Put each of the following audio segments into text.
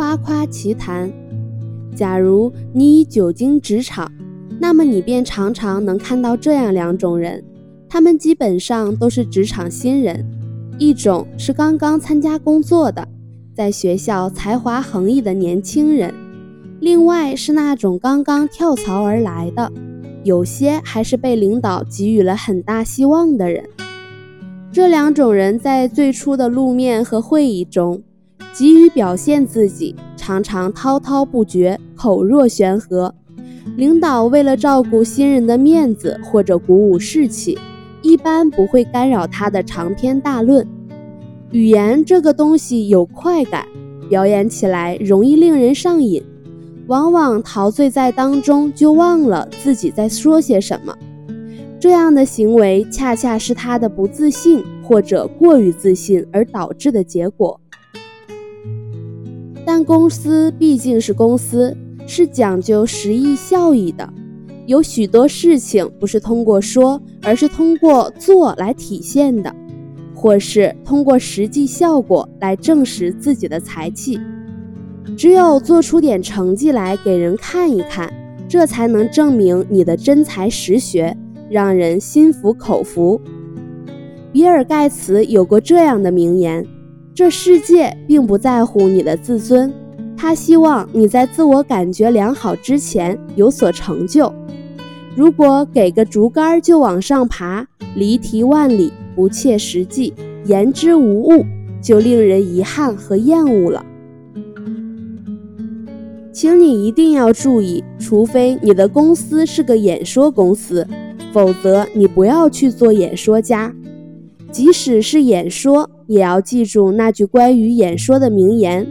夸夸其谈。假如你已久经职场，那么你便常常能看到这样两种人，他们基本上都是职场新人。一种是刚刚参加工作的，在学校才华横溢的年轻人；另外是那种刚刚跳槽而来的，有些还是被领导给予了很大希望的人。这两种人在最初的露面和会议中，急于表现自己，常常滔滔不绝，口若悬河。领导为了照顾新人的面子或者鼓舞士气。一般不会干扰他的长篇大论。语言这个东西有快感，表演起来容易令人上瘾，往往陶醉在当中，就忘了自己在说些什么。这样的行为恰恰是他的不自信或者过于自信而导致的结果。但公司毕竟是公司，是讲究实益效益的。有许多事情不是通过说，而是通过做来体现的，或是通过实际效果来证实自己的才气。只有做出点成绩来给人看一看，这才能证明你的真才实学，让人心服口服。比尔·盖茨有过这样的名言：“这世界并不在乎你的自尊，他希望你在自我感觉良好之前有所成就。”如果给个竹竿就往上爬，离题万里，不切实际，言之无物，就令人遗憾和厌恶了。请你一定要注意，除非你的公司是个演说公司，否则你不要去做演说家。即使是演说，也要记住那句关于演说的名言：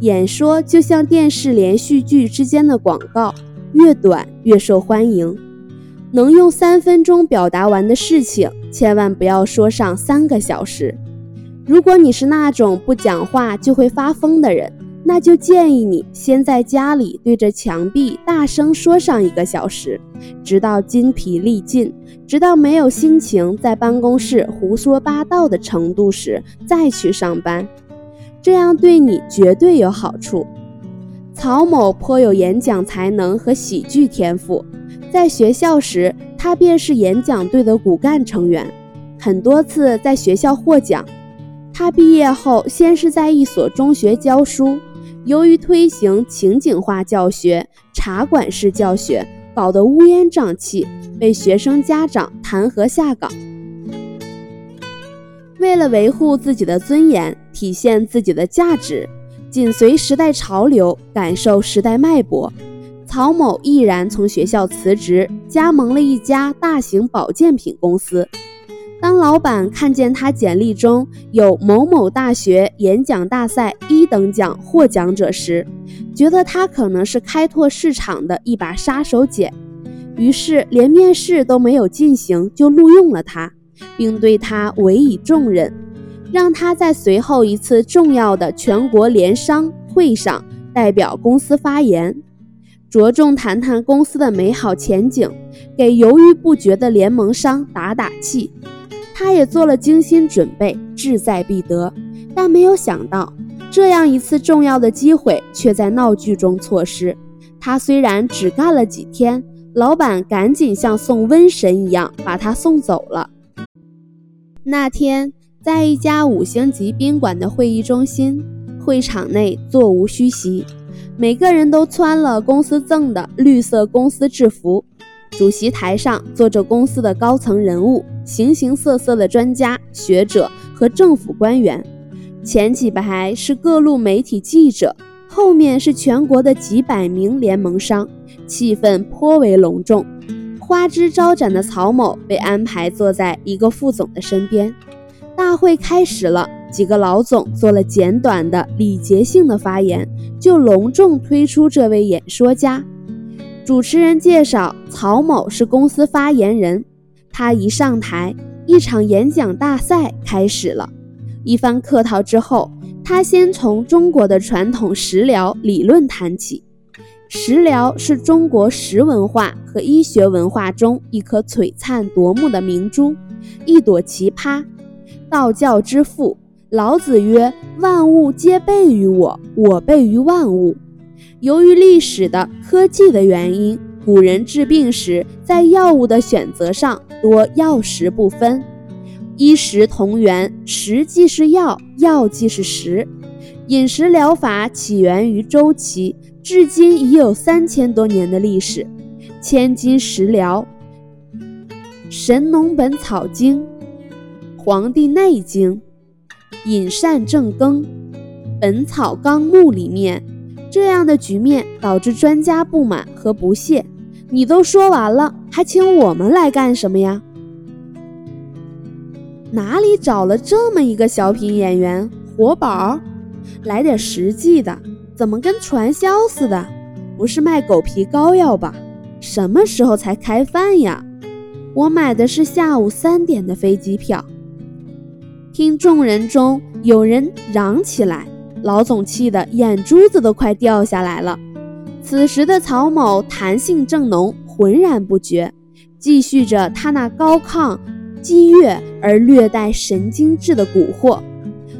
演说就像电视连续剧之间的广告，越短越受欢迎。能用三分钟表达完的事情，千万不要说上三个小时。如果你是那种不讲话就会发疯的人，那就建议你先在家里对着墙壁大声说上一个小时，直到筋疲力尽，直到没有心情在办公室胡说八道的程度时再去上班。这样对你绝对有好处。曹某颇有演讲才能和喜剧天赋。在学校时，他便是演讲队的骨干成员，很多次在学校获奖。他毕业后，先是在一所中学教书，由于推行情景化教学、茶馆式教学，搞得乌烟瘴气，被学生家长弹劾下岗。为了维护自己的尊严，体现自己的价值，紧随时代潮流，感受时代脉搏。曹某毅然从学校辞职，加盟了一家大型保健品公司。当老板看见他简历中有某某大学演讲大赛一等奖获奖者时，觉得他可能是开拓市场的一把杀手锏，于是连面试都没有进行就录用了他，并对他委以重任，让他在随后一次重要的全国联商会上代表公司发言。着重谈谈公司的美好前景，给犹豫不决的联盟商打打气。他也做了精心准备，志在必得。但没有想到，这样一次重要的机会却在闹剧中错失。他虽然只干了几天，老板赶紧像送瘟神一样把他送走了。那天，在一家五星级宾馆的会议中心，会场内座无虚席。每个人都穿了公司赠的绿色公司制服，主席台上坐着公司的高层人物、形形色色的专家学者和政府官员，前几排是各路媒体记者，后面是全国的几百名联盟商，气氛颇为隆重。花枝招展的曹某被安排坐在一个副总的身边。大会开始了。几个老总做了简短的礼节性的发言，就隆重推出这位演说家。主持人介绍，曹某是公司发言人。他一上台，一场演讲大赛开始了。一番客套之后，他先从中国的传统食疗理论谈起。食疗是中国食文化和医学文化中一颗璀璨夺目的明珠，一朵奇葩，道教之父。老子曰：“万物皆备于我，我备于万物。”由于历史的、科技的原因，古人治病时在药物的选择上多药食不分，医食同源，食即是药，药即是食。饮食疗法起源于周期，至今已有三千多年的历史。千金食疗，《神农本草经》《黄帝内经》《饮膳正羹》《本草纲目》里面，这样的局面导致专家不满和不屑。你都说完了，还请我们来干什么呀？哪里找了这么一个小品演员？活宝，来点实际的，怎么跟传销似的？不是卖狗皮膏药吧？什么时候才开饭呀？我买的是下午三点的飞机票。听众人中有人嚷起来，老总气得眼珠子都快掉下来了。此时的曹某弹性正浓，浑然不觉，继续着他那高亢、激越而略带神经质的蛊惑。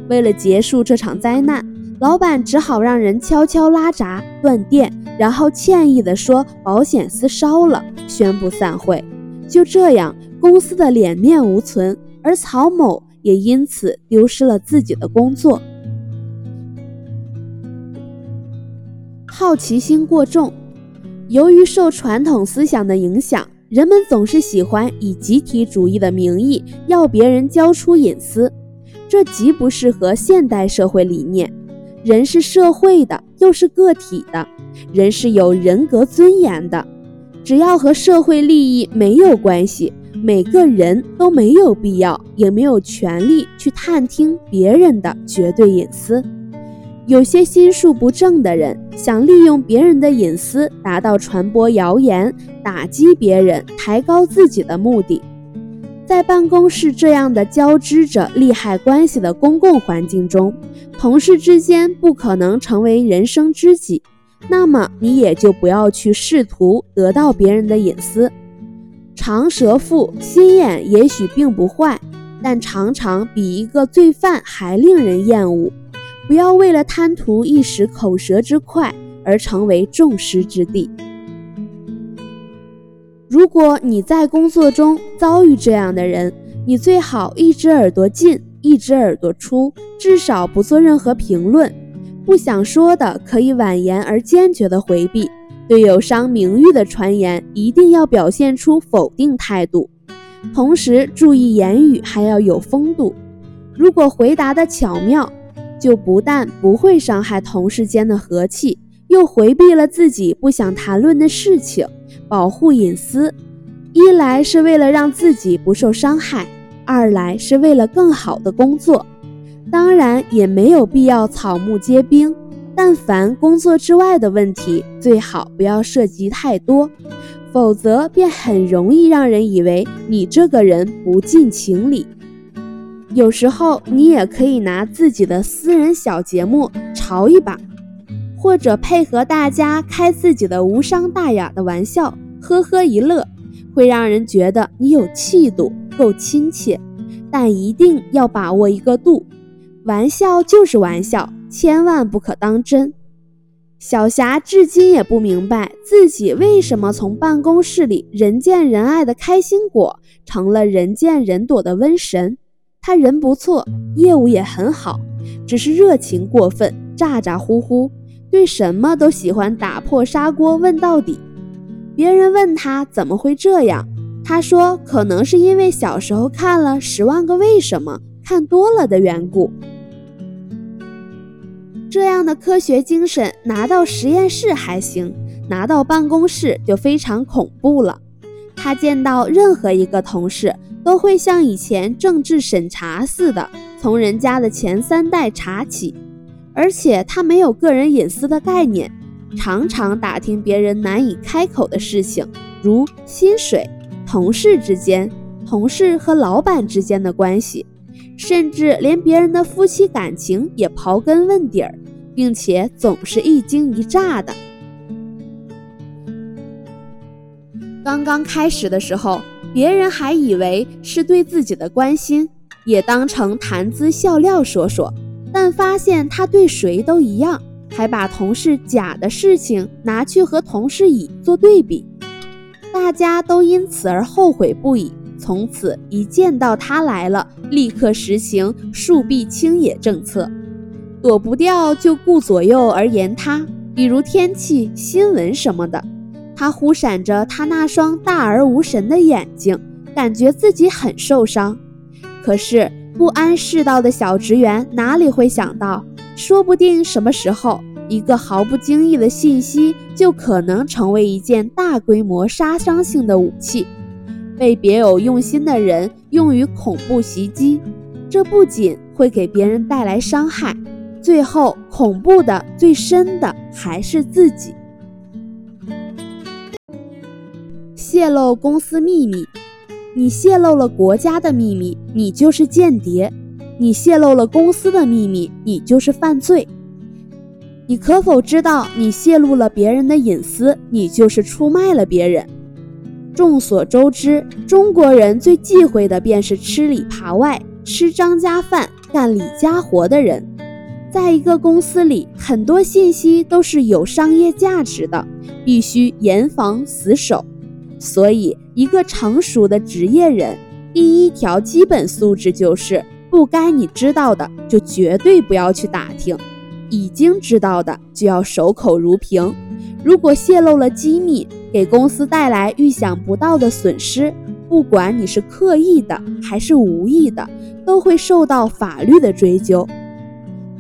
为了结束这场灾难，老板只好让人悄悄拉闸断电。然后歉意地说：“保险丝烧了。”宣布散会。就这样，公司的脸面无存，而曹某也因此丢失了自己的工作。好奇心过重，由于受传统思想的影响，人们总是喜欢以集体主义的名义要别人交出隐私，这极不适合现代社会理念。人是社会的，又是个体的。人是有人格尊严的，只要和社会利益没有关系，每个人都没有必要，也没有权利去探听别人的绝对隐私。有些心术不正的人，想利用别人的隐私，达到传播谣言、打击别人、抬高自己的目的。在办公室这样的交织着利害关系的公共环境中，同事之间不可能成为人生知己。那么你也就不要去试图得到别人的隐私。长舌妇心眼也许并不坏，但常常比一个罪犯还令人厌恶。不要为了贪图一时口舌之快而成为众矢之的。如果你在工作中遭遇这样的人，你最好一只耳朵进，一只耳朵出，至少不做任何评论。不想说的可以婉言而坚决地回避，对有伤名誉的传言一定要表现出否定态度，同时注意言语还要有风度。如果回答的巧妙，就不但不会伤害同事间的和气，又回避了自己不想谈论的事情，保护隐私。一来是为了让自己不受伤害，二来是为了更好的工作。当然也没有必要草木皆兵，但凡工作之外的问题，最好不要涉及太多，否则便很容易让人以为你这个人不近情理。有时候你也可以拿自己的私人小节目嘲一把，或者配合大家开自己的无伤大雅的玩笑，呵呵一乐，会让人觉得你有气度，够亲切。但一定要把握一个度。玩笑就是玩笑，千万不可当真。小霞至今也不明白自己为什么从办公室里人见人爱的开心果，成了人见人躲的瘟神。他人不错，业务也很好，只是热情过分，咋咋呼呼，对什么都喜欢打破砂锅问到底。别人问他怎么会这样，他说可能是因为小时候看了《十万个为什么》，看多了的缘故。这样的科学精神拿到实验室还行，拿到办公室就非常恐怖了。他见到任何一个同事，都会像以前政治审查似的，从人家的前三代查起。而且他没有个人隐私的概念，常常打听别人难以开口的事情，如薪水、同事之间、同事和老板之间的关系。甚至连别人的夫妻感情也刨根问底儿，并且总是一惊一乍的。刚刚开始的时候，别人还以为是对自己的关心，也当成谈资笑料说说，但发现他对谁都一样，还把同事甲的事情拿去和同事乙做对比，大家都因此而后悔不已。从此一见到他来了，立刻实行树壁清野政策，躲不掉就顾左右而言他，比如天气、新闻什么的。他忽闪着他那双大而无神的眼睛，感觉自己很受伤。可是不谙世道的小职员哪里会想到，说不定什么时候一个毫不经意的信息就可能成为一件大规模杀伤性的武器，被别有用心的人用于恐怖袭击。这不仅会给别人带来伤害，最后恐怖的最深的还是自己。泄露公司秘密，你泄露了国家的秘密，你就是间谍；你泄露了公司的秘密，你就是犯罪。你可否知道，你泄露了别人的隐私，你就是出卖了别人？众所周知，中国人最忌讳的便是吃里扒外、吃张家饭、干李家活的人。在一个公司里，很多信息都是有商业价值的，必须严防死守。所以，一个成熟的职业人，第一条基本素质就是：不该你知道的，就绝对不要去打听；已经知道的，就要守口如瓶。如果泄露了机密，给公司带来预想不到的损失，不管你是刻意的还是无意的，都会受到法律的追究。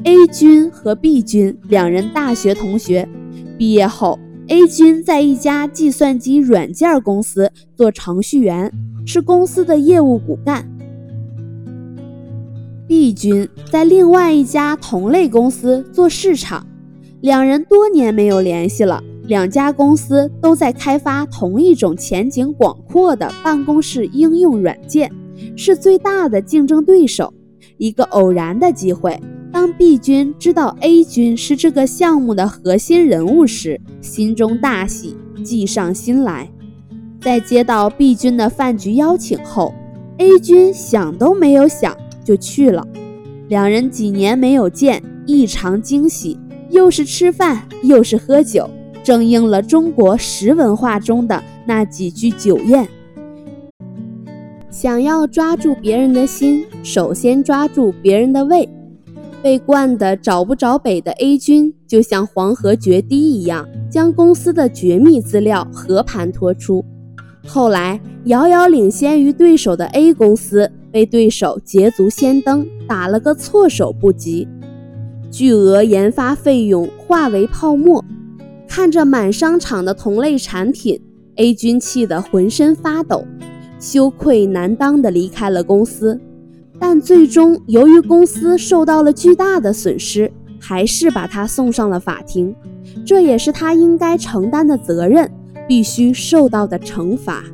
A 君和 B 君两人大学同学，毕业后。A 君在一家计算机软件公司做程序员，是公司的业务骨干。B 君在另外一家同类公司做市场，两人多年没有联系了。两家公司都在开发同一种前景广阔的办公室应用软件，是最大的竞争对手。一个偶然的机会。当 B 君知道 A 君是这个项目的核心人物时，心中大喜，计上心来。在接到 B 君的饭局邀请后，A 君想都没有想就去了。两人几年没有见，异常惊喜，又是吃饭又是喝酒，正应了中国食文化中的那几句酒宴：想要抓住别人的心，首先抓住别人的胃。被惯得找不着北的 A 君，就像黄河决堤一样，将公司的绝密资料和盘托出。后来，遥遥领先于对手的 A 公司被对手捷足先登，打了个措手不及，巨额研发费用化为泡沫。看着满商场的同类产品，A 君气得浑身发抖，羞愧难当地离开了公司。但最终，由于公司受到了巨大的损失，还是把他送上了法庭。这也是他应该承担的责任，必须受到的惩罚。